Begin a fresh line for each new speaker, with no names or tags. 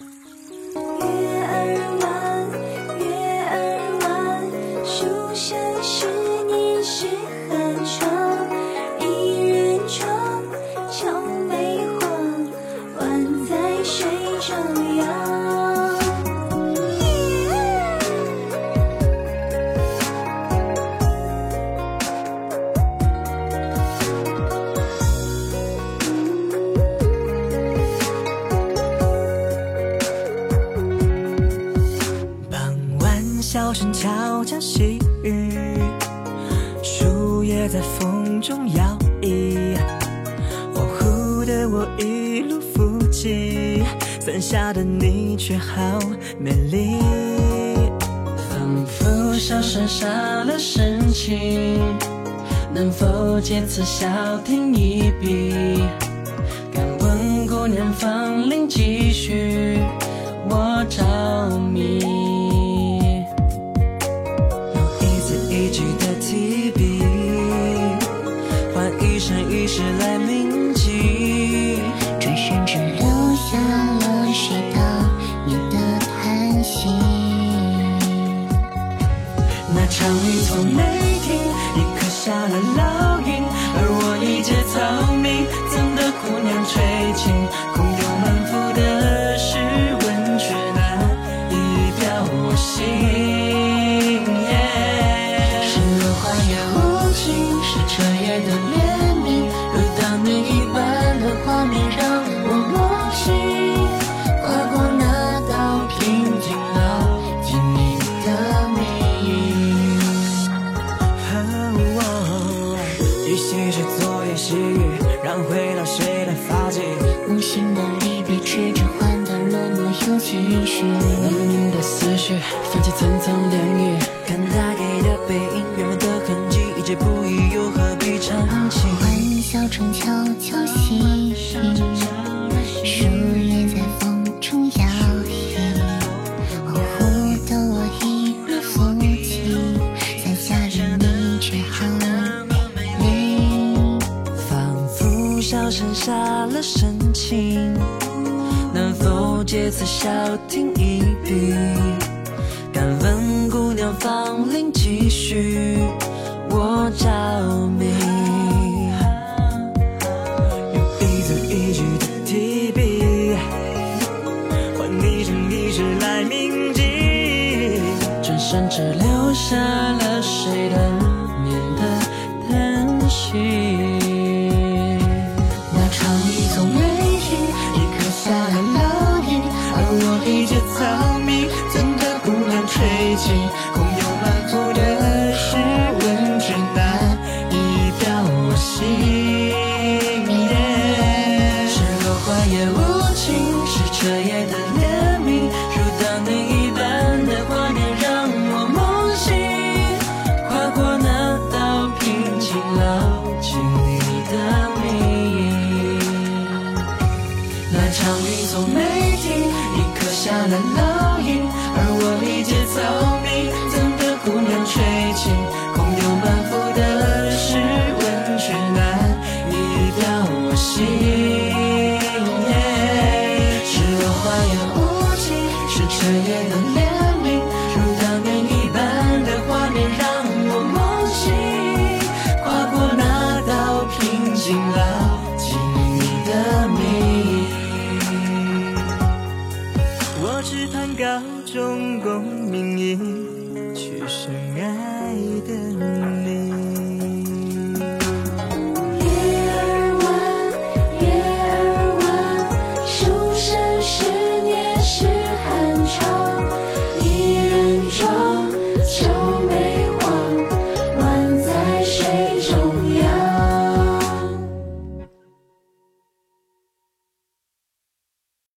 月儿弯，月儿弯，书生是
你是小声悄悄细语，树叶在风中摇曳。恍惚的我一路扶起，伞下的你却好美丽。
仿佛小声杀了深情，能否借此小停一笔？敢问姑娘芳龄几许？我
找场雨从没佛小声杀了深情，能否借此小停一笔？敢问姑娘芳龄几许？我着迷。用一字一句的提笔，换一生一世来铭记。
转身只留下了谁的年的叹息。空有满腹的诗文，却难以表我心。是落花也无情，是彻夜的怜悯，如当年一般的画面让我梦醒。跨过那道瓶颈，牢记你的名。那场雨从没停，已刻下了
中共